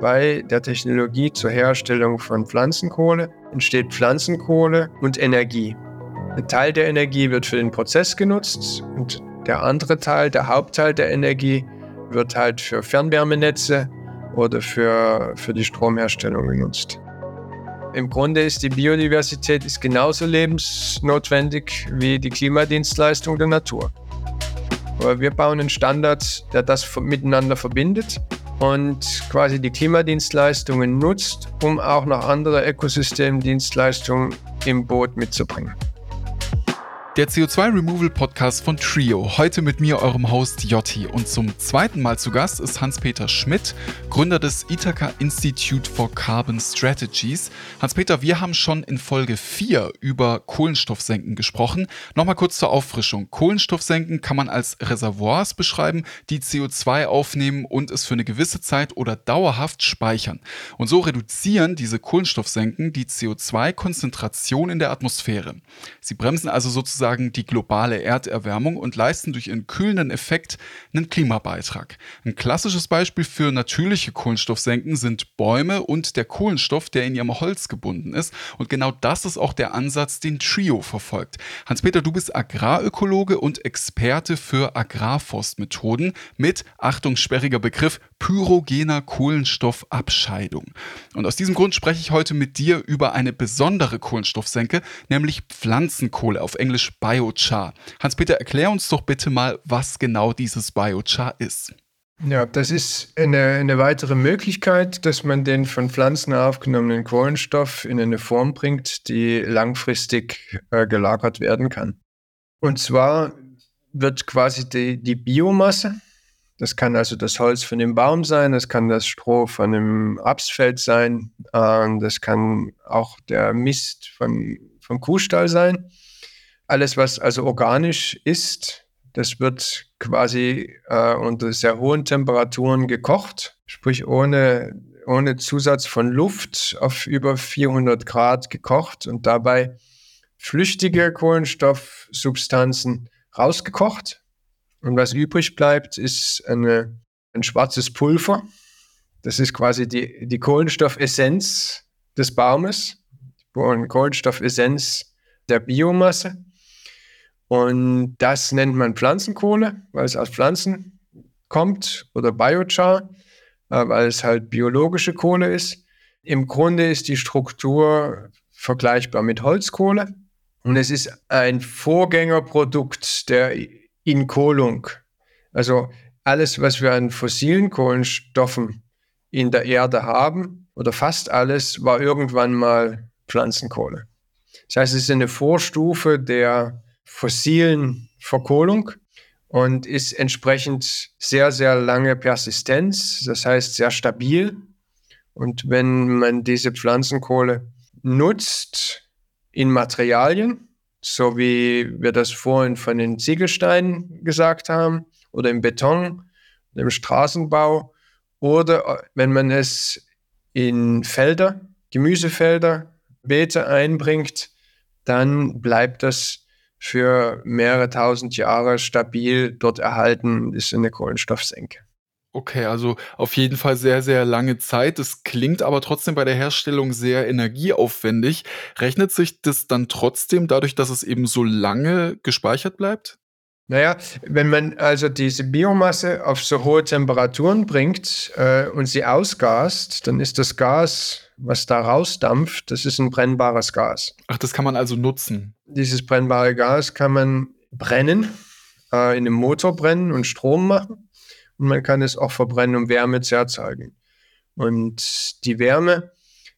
Bei der Technologie zur Herstellung von Pflanzenkohle entsteht Pflanzenkohle und Energie. Ein Teil der Energie wird für den Prozess genutzt und der andere Teil, der Hauptteil der Energie, wird halt für Fernwärmenetze oder für, für die Stromherstellung genutzt. Im Grunde ist die Biodiversität ist genauso lebensnotwendig wie die Klimadienstleistung der Natur. Aber wir bauen einen Standard, der das miteinander verbindet und quasi die Klimadienstleistungen nutzt, um auch noch andere Ökosystemdienstleistungen im Boot mitzubringen. Der CO2-Removal-Podcast von Trio. Heute mit mir, eurem Host Jotti. Und zum zweiten Mal zu Gast ist Hans-Peter Schmidt, Gründer des Ithaca Institute for Carbon Strategies. Hans-Peter, wir haben schon in Folge 4 über Kohlenstoffsenken gesprochen. Nochmal kurz zur Auffrischung. Kohlenstoffsenken kann man als Reservoirs beschreiben, die CO2 aufnehmen und es für eine gewisse Zeit oder dauerhaft speichern. Und so reduzieren diese Kohlenstoffsenken die CO2-Konzentration in der Atmosphäre. Sie bremsen also sozusagen sozusagen die globale Erderwärmung und leisten durch ihren kühlenden Effekt einen Klimabeitrag. Ein klassisches Beispiel für natürliche Kohlenstoffsenken sind Bäume und der Kohlenstoff, der in ihrem Holz gebunden ist. Und genau das ist auch der Ansatz, den Trio verfolgt. Hans-Peter, du bist Agrarökologe und Experte für Agrarforstmethoden mit, Achtung, sperriger Begriff, pyrogener Kohlenstoffabscheidung. Und aus diesem Grund spreche ich heute mit dir über eine besondere Kohlenstoffsenke, nämlich Pflanzenkohle, auf Englisch Biochar. Hans-Peter, erklär uns doch bitte mal, was genau dieses Biochar ist. Ja, das ist eine, eine weitere Möglichkeit, dass man den von Pflanzen aufgenommenen Kohlenstoff in eine Form bringt, die langfristig äh, gelagert werden kann. Und zwar wird quasi die, die Biomasse, das kann also das Holz von dem Baum sein, das kann das Stroh von einem Rapsfeld sein, äh, das kann auch der Mist von, vom Kuhstall sein. Alles, was also organisch ist, das wird quasi äh, unter sehr hohen Temperaturen gekocht, sprich ohne, ohne Zusatz von Luft auf über 400 Grad gekocht und dabei flüchtige Kohlenstoffsubstanzen rausgekocht und was übrig bleibt, ist eine, ein schwarzes Pulver. Das ist quasi die, die Kohlenstoffessenz des Baumes, die Kohlenstoffessenz der Biomasse. Und das nennt man Pflanzenkohle, weil es aus Pflanzen kommt, oder Biochar, äh, weil es halt biologische Kohle ist. Im Grunde ist die Struktur vergleichbar mit Holzkohle. Und es ist ein Vorgängerprodukt der Inkohlung. Also alles, was wir an fossilen Kohlenstoffen in der Erde haben, oder fast alles, war irgendwann mal Pflanzenkohle. Das heißt, es ist eine Vorstufe der fossilen Verkohlung und ist entsprechend sehr, sehr lange Persistenz, das heißt sehr stabil. Und wenn man diese Pflanzenkohle nutzt in Materialien, so wie wir das vorhin von den Ziegelsteinen gesagt haben, oder im Beton, im Straßenbau, oder äh, wenn man es in Felder, Gemüsefelder, Beete einbringt, dann bleibt das für mehrere tausend Jahre stabil dort erhalten, ist eine Kohlenstoffsenke. Okay, also auf jeden Fall sehr, sehr lange Zeit. Das klingt aber trotzdem bei der Herstellung sehr energieaufwendig. Rechnet sich das dann trotzdem dadurch, dass es eben so lange gespeichert bleibt? Naja, wenn man also diese Biomasse auf so hohe Temperaturen bringt äh, und sie ausgast, dann ist das Gas, was da rausdampft, das ist ein brennbares Gas. Ach, das kann man also nutzen. Dieses brennbare Gas kann man brennen, äh, in einem Motor brennen und Strom machen und man kann es auch verbrennen, um Wärme zu erzeugen. Und die Wärme,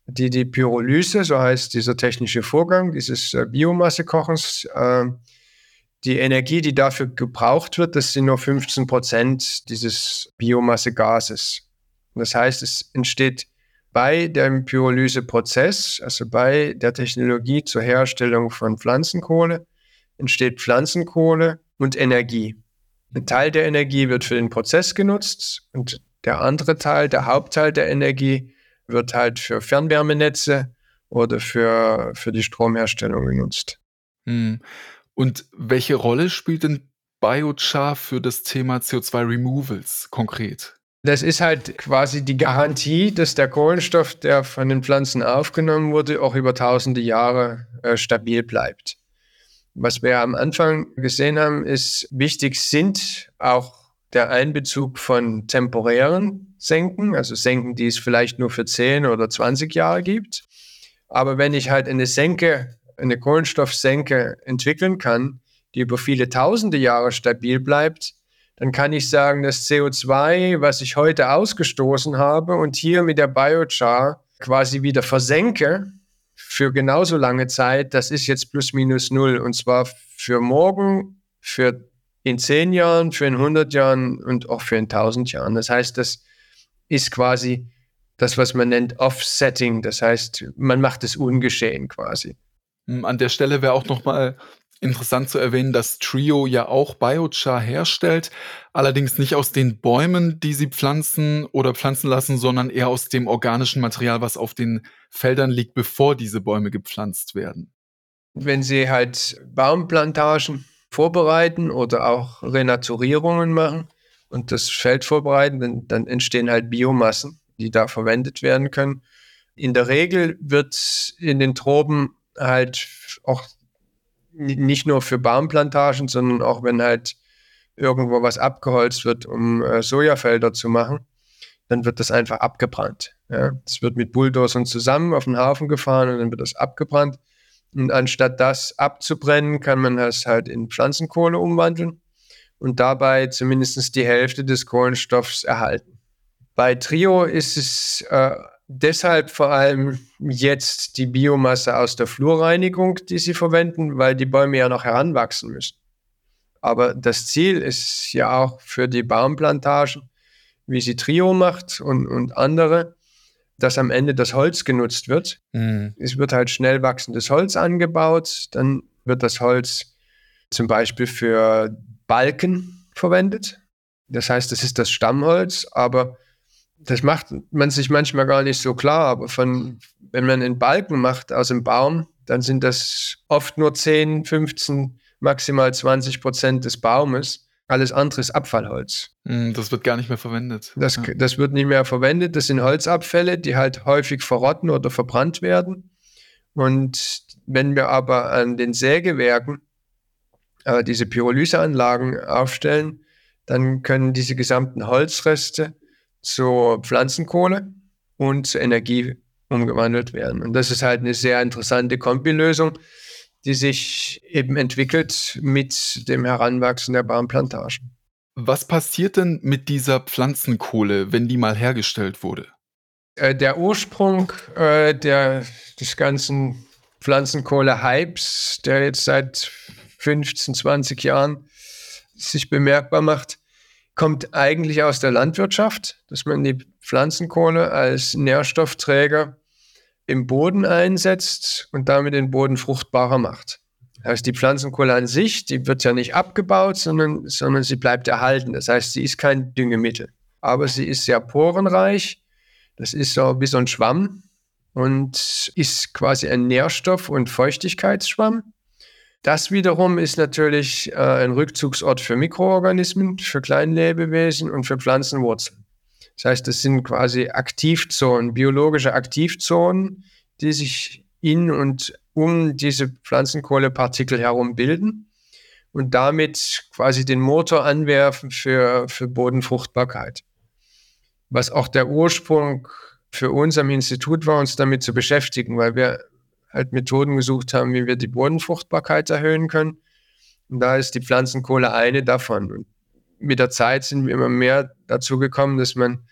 die die Pyrolyse, so heißt dieser technische Vorgang dieses äh, Biomassekochens, äh, die Energie, die dafür gebraucht wird, das sind nur 15 Prozent dieses Biomassegases. Das heißt, es entsteht bei dem Pyrolyseprozess, also bei der Technologie zur Herstellung von Pflanzenkohle, entsteht Pflanzenkohle und Energie. Ein Teil der Energie wird für den Prozess genutzt und der andere Teil, der Hauptteil der Energie, wird halt für Fernwärmenetze oder für, für die Stromherstellung genutzt. Hm. Und welche Rolle spielt denn Biochar für das Thema CO2 Removals konkret? Das ist halt quasi die Garantie, dass der Kohlenstoff, der von den Pflanzen aufgenommen wurde, auch über tausende Jahre äh, stabil bleibt. Was wir am Anfang gesehen haben, ist, wichtig sind auch der Einbezug von temporären Senken, also Senken, die es vielleicht nur für 10 oder 20 Jahre gibt. Aber wenn ich halt eine Senke, eine Kohlenstoffsenke entwickeln kann, die über viele tausende Jahre stabil bleibt, dann kann ich sagen, das CO2, was ich heute ausgestoßen habe und hier mit der Biochar quasi wieder versenke für genauso lange Zeit, das ist jetzt plus minus null. Und zwar für morgen, für in zehn Jahren, für in 100 Jahren und auch für in 1000 Jahren. Das heißt, das ist quasi das, was man nennt Offsetting. Das heißt, man macht es ungeschehen quasi. Hm, an der Stelle wäre auch nochmal interessant zu erwähnen, dass Trio ja auch Biochar herstellt, allerdings nicht aus den Bäumen, die sie pflanzen oder pflanzen lassen, sondern eher aus dem organischen Material, was auf den Feldern liegt, bevor diese Bäume gepflanzt werden. Wenn Sie halt Baumplantagen vorbereiten oder auch Renaturierungen machen und das Feld vorbereiten, dann, entstehen halt Biomassen, die da verwendet werden können. In der Regel wird in den Tropen halt auch nicht nur für Baumplantagen, sondern auch wenn halt irgendwo was abgeholzt wird, um äh, Sojafelder zu machen, dann wird das einfach abgebrannt. Ja. Es wird mit Bulldozern zusammen auf den Hafen gefahren und dann wird das abgebrannt. Und anstatt das abzubrennen, kann man das halt in Pflanzenkohle umwandeln und dabei zumindest die Hälfte des Kohlenstoffs erhalten. Bei Trio ist es äh, deshalb vor allem jetzt die Biomasse aus der Flurreinigung, die sie verwenden, weil die Bäume ja noch heranwachsen müssen. Aber das Ziel ist ja auch für die Baumplantagen, wie sie Trio macht und, und andere, dass am Ende das Holz genutzt wird. Mhm. Es wird halt schnell wachsendes Holz angebaut, dann wird das Holz zum Beispiel für Balken verwendet. Das heißt, das ist das Stammholz, aber das macht man sich manchmal gar nicht so klar. Aber von, wenn man einen Balken macht aus dem Baum, dann sind das oft nur 10, 15, maximal 20 Prozent des Baumes. Alles andere ist Abfallholz. Hm, das wird gar nicht mehr verwendet. Das, ja. das wird nicht mehr verwendet. Das sind Holzabfälle, die halt häufig verrotten oder verbrannt werden. Und wenn wir aber an den Sägewerken äh, diese Pyrolyseanlagen aufstellen, dann können diese gesamten Holzreste zur Pflanzenkohle und zur Energie umgewandelt werden. Und das ist halt eine sehr interessante Kombilösung die sich eben entwickelt mit dem Heranwachsen der Baumplantagen. Was passiert denn mit dieser Pflanzenkohle, wenn die mal hergestellt wurde? Äh, der Ursprung äh, der, des ganzen Pflanzenkohle-Hypes, der jetzt seit 15, 20 Jahren sich bemerkbar macht, kommt eigentlich aus der Landwirtschaft, dass man die Pflanzenkohle als Nährstoffträger im Boden einsetzt und damit den Boden fruchtbarer macht. Das heißt, die Pflanzenkohle an sich, die wird ja nicht abgebaut, sondern, sondern sie bleibt erhalten. Das heißt, sie ist kein Düngemittel. Aber sie ist sehr porenreich. Das ist so wie so ein Schwamm und ist quasi ein Nährstoff- und Feuchtigkeitsschwamm. Das wiederum ist natürlich äh, ein Rückzugsort für Mikroorganismen, für Kleinlebewesen und für Pflanzenwurzeln. Das heißt, das sind quasi Aktivzonen, biologische Aktivzonen, die sich in und um diese Pflanzenkohlepartikel herum bilden und damit quasi den Motor anwerfen für, für Bodenfruchtbarkeit. Was auch der Ursprung für uns am Institut war, uns damit zu beschäftigen, weil wir halt Methoden gesucht haben, wie wir die Bodenfruchtbarkeit erhöhen können. Und da ist die Pflanzenkohle eine davon. Und mit der Zeit sind wir immer mehr dazu gekommen, dass man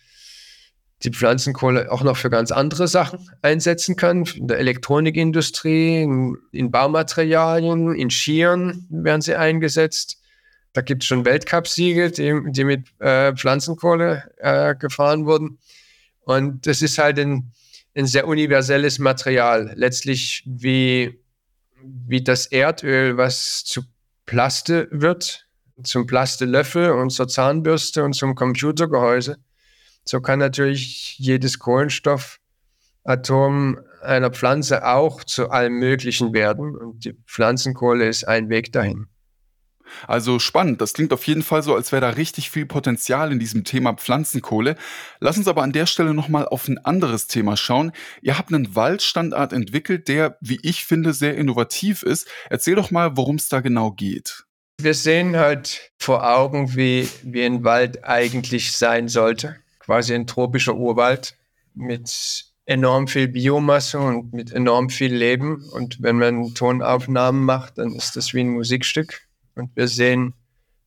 die Pflanzenkohle auch noch für ganz andere Sachen einsetzen kann. In der Elektronikindustrie, in, Baumaterialien, in Skiern werden sie eingesetzt. Da gibt es schon Weltcupsiege, die, die mit äh, Pflanzenkohle äh, gefahren wurden. Und das ist halt ein, ein sehr universelles Material. Letztlich wie, wie das Erdöl, was zu Plaste wird, zum Plastelöffel und zur Zahnbürste und zum Computergehäuse. So kann natürlich jedes Kohlenstoffatom einer Pflanze auch zu allem Möglichen werden. Und die Pflanzenkohle ist ein Weg dahin. Also spannend. Das klingt auf jeden Fall so, als wäre da richtig viel Potenzial in diesem Thema Pflanzenkohle. Lass uns aber an der Stelle nochmal auf ein anderes Thema schauen. Ihr habt einen Waldstandard entwickelt, der, wie ich finde, sehr innovativ ist. Erzähl doch mal, worum es da genau geht. Wir sehen halt vor Augen, wie, wie ein Wald eigentlich sein sollte. Quasi ein tropischer Urwald mit enorm viel Biomasse und mit enorm viel Leben. Und wenn man Tonaufnahmen macht, dann ist das wie ein Musikstück. Und wir sehen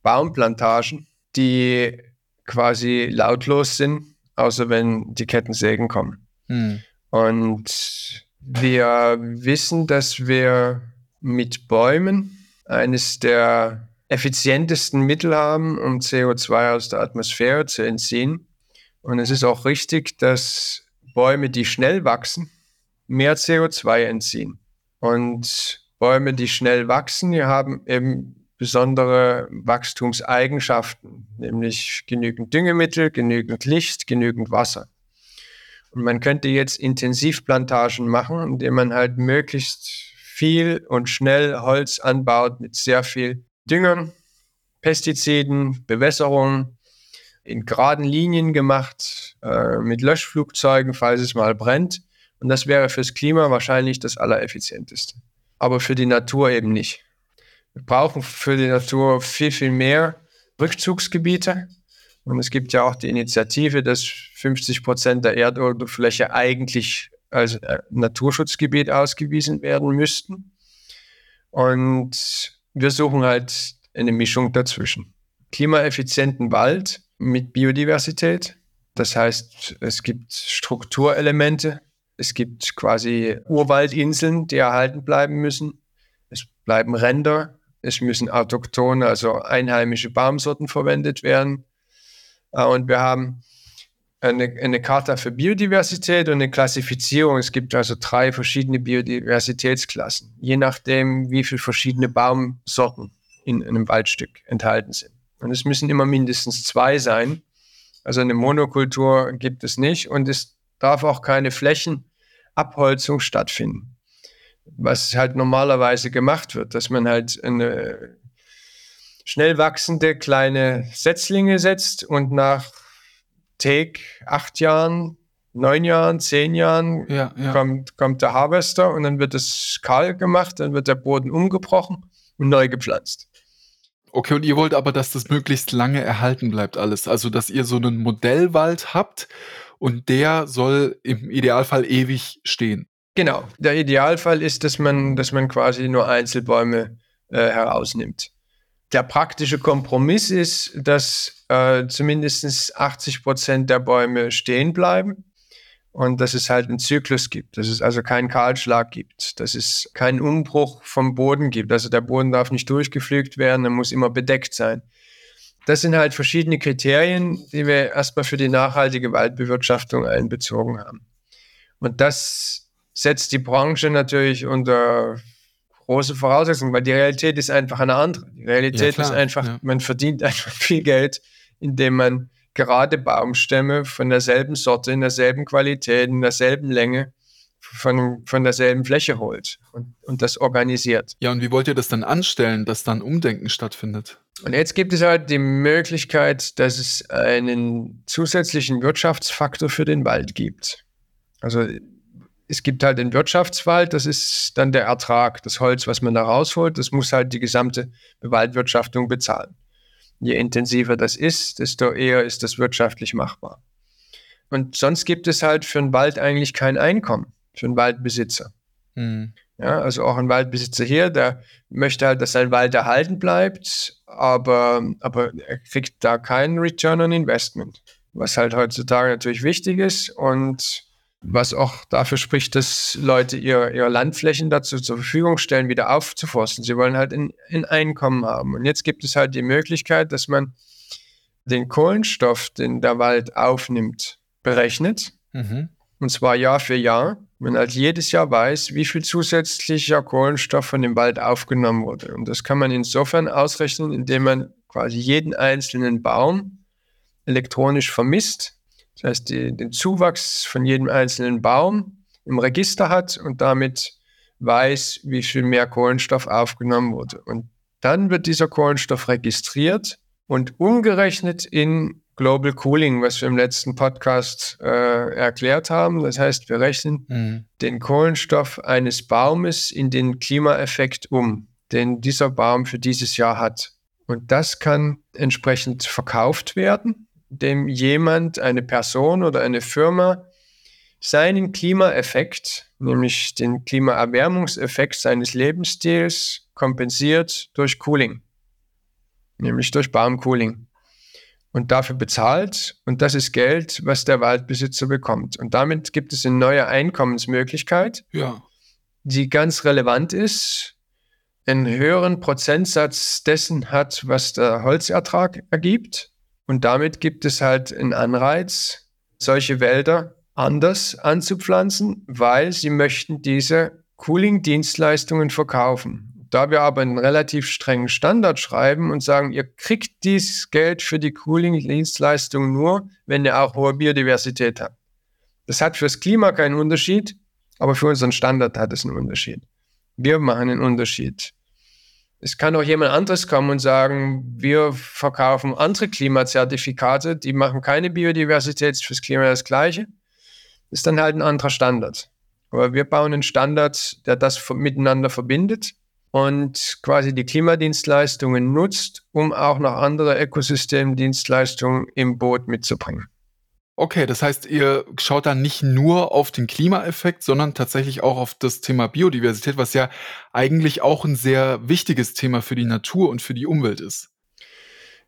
Baumplantagen, die quasi lautlos sind, außer wenn die Kettensägen kommen. Hm. Und wir wissen, dass wir mit Bäumen eines der effizientesten Mittel haben, um CO2 aus der Atmosphäre zu entziehen. Und es ist auch richtig, dass Bäume, die schnell wachsen, mehr CO2 entziehen. Und Bäume, die schnell wachsen, die haben eben besondere Wachstumseigenschaften, nämlich genügend Düngemittel, genügend Licht, genügend Wasser. Und man könnte jetzt Intensivplantagen machen, indem man halt möglichst viel und schnell Holz anbaut mit sehr viel Düngern, Pestiziden, Bewässerung, in geraden Linien gemacht, äh, mit Löschflugzeugen, falls es mal brennt. Und das wäre fürs Klima wahrscheinlich das Allereffizienteste. Aber für die Natur eben nicht. Wir brauchen für die Natur viel, viel mehr Rückzugsgebiete. Und es gibt ja auch die Initiative, dass 50 Prozent der Erdoberfläche eigentlich als äh, Naturschutzgebiet ausgewiesen werden müssten. Und wir suchen halt eine Mischung dazwischen. Klimaeffizienten Wald mit Biodiversität. Das heißt, es gibt Strukturelemente, es gibt quasi Urwaldinseln, die erhalten bleiben müssen. Es bleiben Ränder, es müssen autochtone, also einheimische Baumsorten verwendet werden. Äh, und wir haben eine, eine Charta für Biodiversität und eine Klassifizierung. Es gibt also drei verschiedene Biodiversitätsklassen, je nachdem, wie viele verschiedene Baumsorten in einem Waldstück enthalten sind. Und es müssen immer mindestens zwei sein. Also eine Monokultur gibt es nicht und es darf auch keine Flächenabholzung stattfinden was halt normalerweise gemacht wird, dass man halt eine schnell wachsende kleine Setzlinge setzt und nach Take acht Jahren, neun Jahren, zehn Jahren ja, ja. Kommt, kommt der Harvester und dann wird es kahl gemacht, dann wird der Boden umgebrochen und neu gepflanzt. Okay, und ihr wollt aber, dass das möglichst lange erhalten bleibt alles. Also, dass ihr so einen Modellwald habt und der soll im Idealfall ewig stehen. Genau. Der Idealfall ist, dass man, dass man quasi nur Einzelbäume äh, herausnimmt. Der praktische Kompromiss ist, dass äh, zumindest 80 Prozent der Bäume stehen bleiben und dass es halt einen Zyklus gibt, dass es also keinen Kahlschlag gibt, dass es keinen Umbruch vom Boden gibt. Also der Boden darf nicht durchgepflügt werden, er muss immer bedeckt sein. Das sind halt verschiedene Kriterien, die wir erstmal für die nachhaltige Waldbewirtschaftung einbezogen haben. Und das setzt die Branche natürlich unter große Voraussetzungen, weil die Realität ist einfach eine andere. Die Realität ja, ist einfach, ja. man verdient einfach viel Geld, indem man gerade Baumstämme von derselben Sorte, in derselben Qualität, in derselben Länge von, von derselben Fläche holt und, und das organisiert. Ja, und wie wollt ihr das dann anstellen, dass dann Umdenken stattfindet? Und jetzt gibt es halt die Möglichkeit, dass es einen zusätzlichen Wirtschaftsfaktor für den Wald gibt. Also es gibt halt den Wirtschaftswald, das ist dann der Ertrag, das Holz, was man da rausholt, das muss halt die gesamte Bewaldwirtschaftung bezahlen. Je intensiver das ist, desto eher ist das wirtschaftlich machbar. Und sonst gibt es halt für einen Wald eigentlich kein Einkommen, für einen Waldbesitzer. Mhm. Ja, also auch ein Waldbesitzer hier, der möchte halt, dass sein Wald erhalten bleibt, aber, aber er kriegt da keinen Return on Investment, was halt heutzutage natürlich wichtig ist und was auch dafür spricht, dass Leute ihre, ihre Landflächen dazu zur Verfügung stellen, wieder aufzuforsten. Sie wollen halt ein, ein Einkommen haben. Und jetzt gibt es halt die Möglichkeit, dass man den Kohlenstoff, den der Wald aufnimmt, berechnet. Mhm. Und zwar Jahr für Jahr. Man halt jedes Jahr weiß, wie viel zusätzlicher Kohlenstoff von dem Wald aufgenommen wurde. Und das kann man insofern ausrechnen, indem man quasi jeden einzelnen Baum elektronisch vermisst das heißt, die, den Zuwachs von jedem einzelnen Baum im Register hat und damit weiß, wie viel mehr Kohlenstoff aufgenommen wurde. Und Dann wird dieser Kohlenstoff registriert und umgerechnet in Global Cooling, was wir im letzten Podcast äh, erklärt haben. Das heißt, wir rechnen mhm. den Kohlenstoff eines Baumes in den Klimaeffekt um, den dieser Baum für dieses Jahr hat. Und das kann entsprechend verkauft werden, dem jemand, eine Person oder eine Firma seinen Klimaeffekt, nämlich den Klimaerwärmungseffekt seines Lebensstils, kompensiert durch Cooling, nämlich durch Baumcooling und dafür bezahlt. Und das ist Geld, was der Waldbesitzer bekommt. Und damit gibt es eine neue Einkommensmöglichkeit, ja. die ganz relevant ist, einen höheren Prozentsatz dessen hat, was der Holzertrag ergibt. Und damit gibt es halt einen Anreiz, solche Wälder anders anzupflanzen, weil sie möchten diese Cooling-Dienstleistungen verkaufen. Da wir aber einen relativ strengen Standard schreiben und sagen, ihr kriegt dieses Geld für die Cooling-Dienstleistung nur, wenn ihr auch hohe Biodiversität habt. Das hat fürs Klima keinen Unterschied, aber für unseren Standard hat es einen Unterschied. Wir machen einen Unterschied. Es kann auch jemand anderes kommen und sagen, wir verkaufen andere Klimazertifikate, die machen keine Biodiversität, fürs Klima das Gleiche. Ist dann halt ein anderer Standard. Aber wir bauen einen Standard, der das miteinander verbindet und quasi die Klimadienstleistungen nutzt, um auch noch andere Ökosystemdienstleistungen im Boot mitzubringen. Okay, das heißt, ihr schaut da nicht nur auf den Klimaeffekt, sondern tatsächlich auch auf das Thema Biodiversität, was ja eigentlich auch ein sehr wichtiges Thema für die Natur und für die Umwelt ist.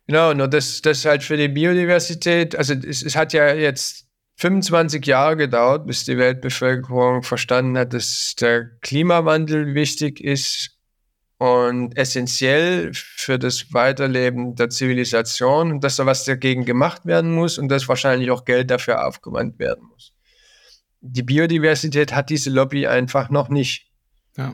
Genau, nur das, das halt für die Biodiversität, also es, es hat ja jetzt 25 Jahre gedauert, bis die Weltbevölkerung verstanden hat, dass der Klimawandel wichtig ist und essentiell für das Weiterleben der Zivilisation und dass da was dagegen gemacht werden muss und dass wahrscheinlich auch Geld dafür aufgewandt werden muss. Die Biodiversität hat diese Lobby einfach noch nicht. Ja.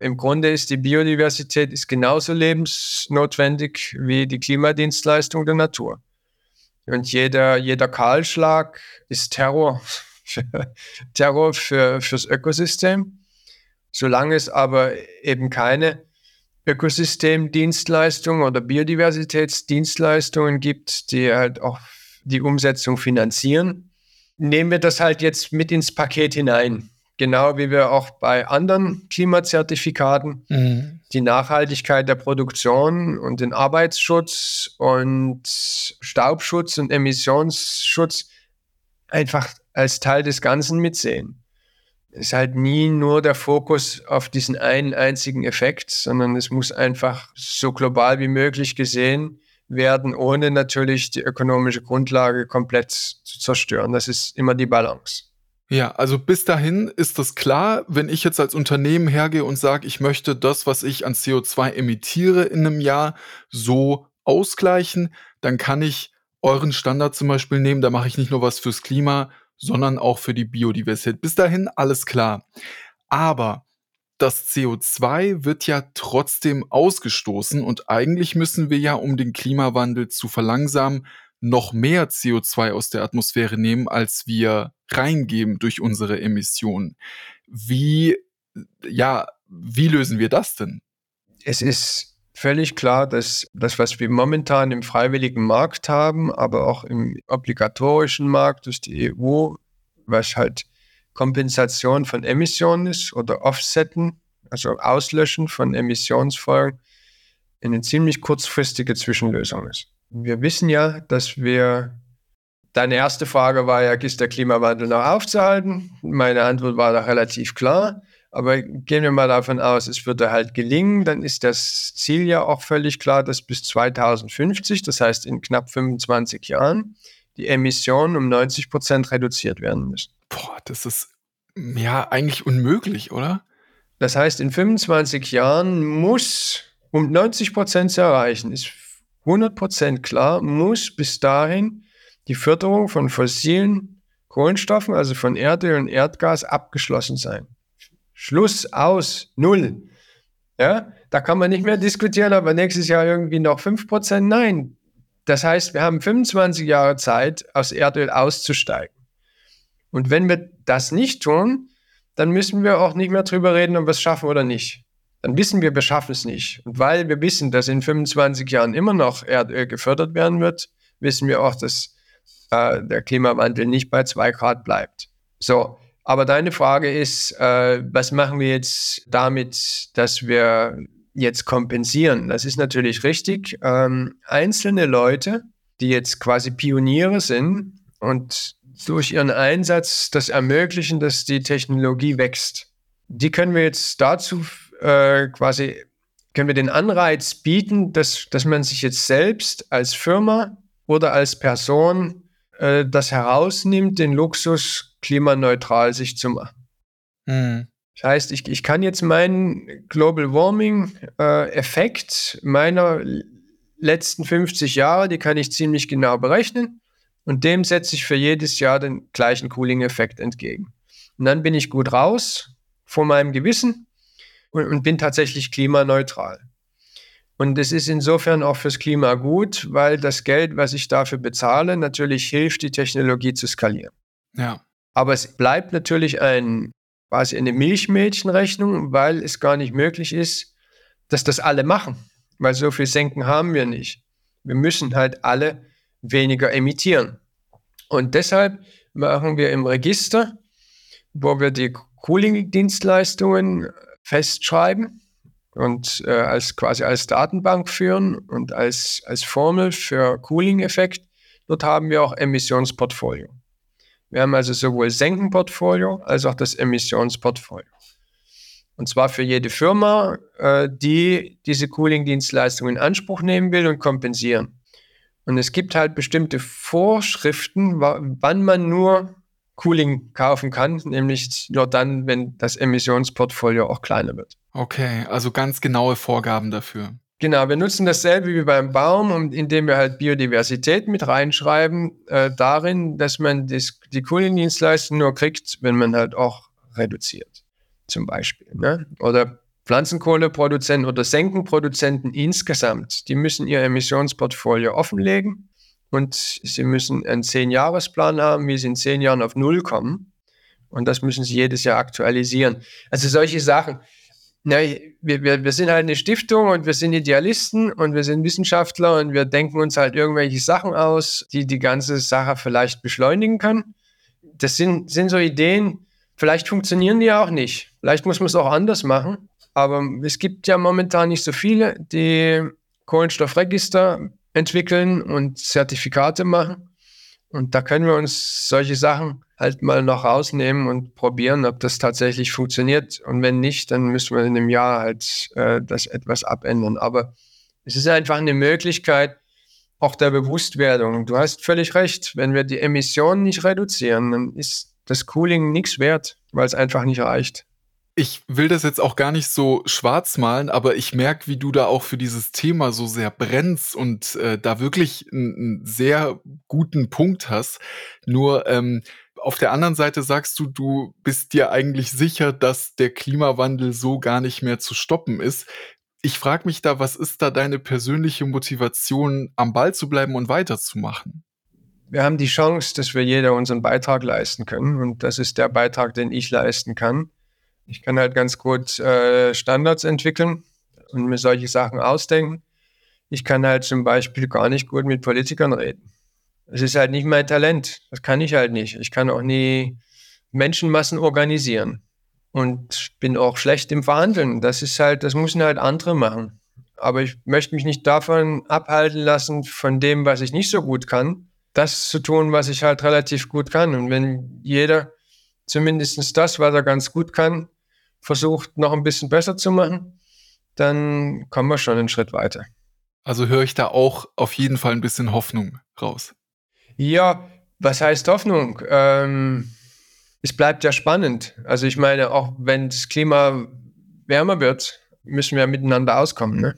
Im Grunde ist die Biodiversität ist genauso lebensnotwendig wie die Klimadienstleistung der Natur. Und jeder, jeder Kahlschlag ist Terror, Terror für, fürs Ökosystem. Solange es aber eben keine Ökosystemdienstleistungen oder Biodiversitätsdienstleistungen gibt, die halt auch die Umsetzung finanzieren, nehmen wir das halt jetzt mit ins Paket hinein. Genau wie wir auch bei anderen Klimazertifikaten mhm. die Nachhaltigkeit der Produktion und den Arbeitsschutz und Staubschutz und Emissionsschutz einfach als Teil des Ganzen mitsehen ist halt nie nur der Fokus auf diesen einen einzigen Effekt, sondern es muss einfach so global wie möglich gesehen werden, ohne natürlich die ökonomische Grundlage komplett zu zerstören. Das ist immer die Balance. Ja, also bis dahin ist das klar, wenn ich jetzt als Unternehmen hergehe und sage, ich möchte das, was ich an CO2 emitiere in einem Jahr, so ausgleichen, dann kann ich euren Standard zum Beispiel nehmen, da mache ich nicht nur was fürs Klima, sondern auch für die Biodiversität. Bis dahin alles klar. Aber das CO2 wird ja trotzdem ausgestoßen und eigentlich müssen wir ja, um den Klimawandel zu verlangsamen, noch mehr CO2 aus der Atmosphäre nehmen, als wir reingeben durch unsere Emissionen. Wie, ja, wie lösen wir das denn? Es ist völlig klar, dass das, was wir momentan im freiwilligen Markt haben, aber auch im obligatorischen Markt durch die EU, was halt Kompensation von Emissionen ist oder Offsetten, also Auslöschen von Emissionsfolgen, eine ziemlich kurzfristige Zwischenlösung ist. Wir wissen ja, dass wir Deine erste Frage war ja, ist der Klimawandel noch aufzuhalten? Meine Antwort war da relativ klar. Aber gehen wir mal davon aus, es würde halt gelingen, dann ist das Ziel ja auch völlig klar, dass bis 2050, das heißt in knapp 25 Jahren, die Emissionen um 90 Prozent reduziert werden müssen. Boah, das ist ja eigentlich unmöglich, oder? Das heißt, in 25 Jahren muss, um 90 Prozent zu erreichen, ist 100 Prozent klar, muss bis dahin die Förderung von fossilen Kohlenstoffen, also von Erdöl und Erdgas, abgeschlossen sein. Schluss, aus, null. Ja, da kann man nicht mehr diskutieren, aber nächstes Jahr irgendwie noch 5%. Nein. Das heißt, wir haben 25 Jahre Zeit, aus Erdöl auszusteigen. Und wenn wir das nicht tun, dann müssen wir auch nicht mehr drüber reden, ob wir es schaffen oder nicht. dann wissen wir, wir schaffen es nicht. Und weil wir wissen, dass in 25 Jahren immer noch Erdöl gefördert werden wird, wissen wir auch, dass äh, der Klimawandel nicht bei zwei Grad bleibt. So, aber deine Frage ist, äh, was machen wir jetzt damit, dass wir jetzt kompensieren? Das ist natürlich richtig. Ähm, einzelne Leute, die jetzt quasi Pioniere sind und durch ihren Einsatz das ermöglichen, dass die Technologie wächst, die können wir jetzt dazu äh, quasi, können wir den Anreiz bieten, dass, dass man sich jetzt selbst als Firma oder als Person äh, das herausnimmt, den Luxus klimaneutral sich zu machen. Mhm. Das heißt, ich, ich kann jetzt meinen Global Warming äh, Effekt meiner letzten 50 Jahre, die kann ich ziemlich genau berechnen und dem setze ich für jedes Jahr den gleichen Cooling-Effekt entgegen. Und dann bin ich gut raus vor meinem Gewissen und, und bin tatsächlich klimaneutral. Und es ist insofern auch fürs Klima gut, weil das Geld, was ich dafür bezahle, natürlich hilft, die Technologie zu skalieren. Ja. Aber es bleibt natürlich ein, quasi eine Milchmädchenrechnung, weil es gar nicht möglich ist, dass das alle machen. Weil so viel Senken haben wir nicht. Wir müssen halt alle weniger emittieren. Und deshalb machen wir im Register, wo wir die Cooling-Dienstleistungen festschreiben und äh, als quasi als Datenbank führen und als, als Formel für Cooling-Effekt. Dort haben wir auch Emissionsportfolio. Wir haben also sowohl Senkenportfolio als auch das Emissionsportfolio. Und zwar für jede Firma, äh, die diese Cooling-Dienstleistungen in Anspruch nehmen will und kompensieren. Und es gibt halt bestimmte Vorschriften, wann man nur Cooling kaufen kann, nämlich nur dann, wenn das Emissionsportfolio auch kleiner wird. Okay, also ganz genaue Vorgaben dafür. Genau, wir nutzen dasselbe wie beim Baum, indem wir halt Biodiversität mit reinschreiben, äh, darin, dass man das, die Cooling-Dienstleistung nur kriegt, wenn man halt auch reduziert, zum Beispiel. Ne? Oder Pflanzenkohleproduzenten oder Senkenproduzenten insgesamt, die müssen ihr Emissionsportfolio offenlegen und sie müssen einen Zehn-Jahres-Plan haben, wie sie in zehn Jahren auf Null kommen. Und das müssen sie jedes Jahr aktualisieren. Also solche Sachen. Na, wir, wir, wir sind halt eine Stiftung und wir sind Idealisten und wir sind Wissenschaftler und wir denken uns halt irgendwelche Sachen aus, die die ganze Sache vielleicht beschleunigen können. Das sind, sind so Ideen, vielleicht funktionieren die auch nicht. Vielleicht muss man es auch anders machen. Aber es gibt ja momentan nicht so viele, die Kohlenstoffregister entwickeln und Zertifikate machen. Und da können wir uns solche Sachen halt mal noch rausnehmen und probieren, ob das tatsächlich funktioniert. Und wenn nicht, dann müssen wir in einem Jahr halt äh, das etwas abändern. Aber es ist einfach eine Möglichkeit auch der Bewusstwerdung. Du hast völlig recht. Wenn wir die Emissionen nicht reduzieren, dann ist das Cooling nichts wert, weil es einfach nicht reicht. Ich will das jetzt auch gar nicht so schwarz malen, aber ich merke, wie du da auch für dieses Thema so sehr brennst und äh, da wirklich einen sehr guten Punkt hast. Nur ähm, auf der anderen Seite sagst du, du bist dir eigentlich sicher, dass der Klimawandel so gar nicht mehr zu stoppen ist. Ich frage mich da, was ist da deine persönliche Motivation, am Ball zu bleiben und weiterzumachen? Wir haben die Chance, dass wir jeder unseren Beitrag leisten können und das ist der Beitrag, den ich leisten kann. Ich kann halt ganz gut äh, Standards entwickeln und mir solche Sachen ausdenken. Ich kann halt zum Beispiel gar nicht gut mit Politikern reden. Es ist halt nicht mein Talent. Das kann ich halt nicht. Ich kann auch nie Menschenmassen organisieren und bin auch schlecht im Verhandeln. Das ist halt, das müssen halt andere machen. Aber ich möchte mich nicht davon abhalten lassen, von dem, was ich nicht so gut kann, das zu tun, was ich halt relativ gut kann. Und wenn jeder zumindest das, was er ganz gut kann, versucht, noch ein bisschen besser zu machen, dann kommen wir schon einen Schritt weiter. Also höre ich da auch auf jeden Fall ein bisschen Hoffnung raus. Ja, was heißt Hoffnung? Ähm, es bleibt ja spannend. Also ich meine, auch wenn das Klima wärmer wird, müssen wir miteinander auskommen. Ne?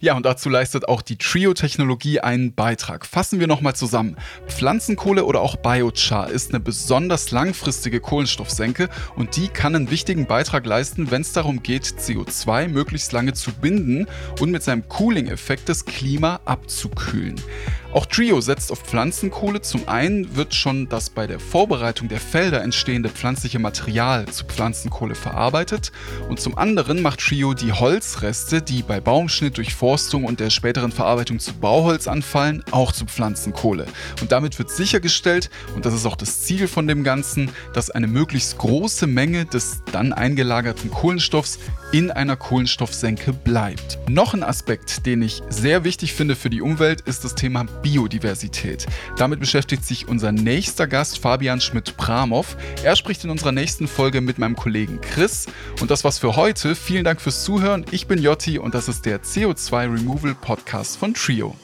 Ja, und dazu leistet auch die Trio-Technologie einen Beitrag. Fassen wir nochmal zusammen. Pflanzenkohle oder auch Biochar ist eine besonders langfristige Kohlenstoffsenke und die kann einen wichtigen Beitrag leisten, wenn es darum geht, CO2 möglichst lange zu binden und mit seinem Cooling-Effekt das Klima abzukühlen. Auch Trio setzt auf Pflanzenkohle. Zum einen wird schon das bei der Vorbereitung der Felder entstehende pflanzliche Material zu Pflanzenkohle verarbeitet und zum anderen macht Trio die Holzreste, die bei Baumschnitt, Durchforstung und der späteren Verarbeitung zu Bauholz anfallen, auch zu Pflanzenkohle. Und damit wird sichergestellt, und das ist auch das Ziel von dem Ganzen, dass eine möglichst große Menge des dann eingelagerten Kohlenstoffs in einer Kohlenstoffsenke bleibt. Noch ein Aspekt, den ich sehr wichtig finde für die Umwelt, ist das Thema Biodiversität. Damit beschäftigt sich unser nächster Gast Fabian Schmidt-Pramov. Er spricht in unserer nächsten Folge mit meinem Kollegen Chris. Und das war's für heute. Vielen Dank fürs Zuhören. Ich bin Jotti und das ist der CO2 Removal Podcast von Trio.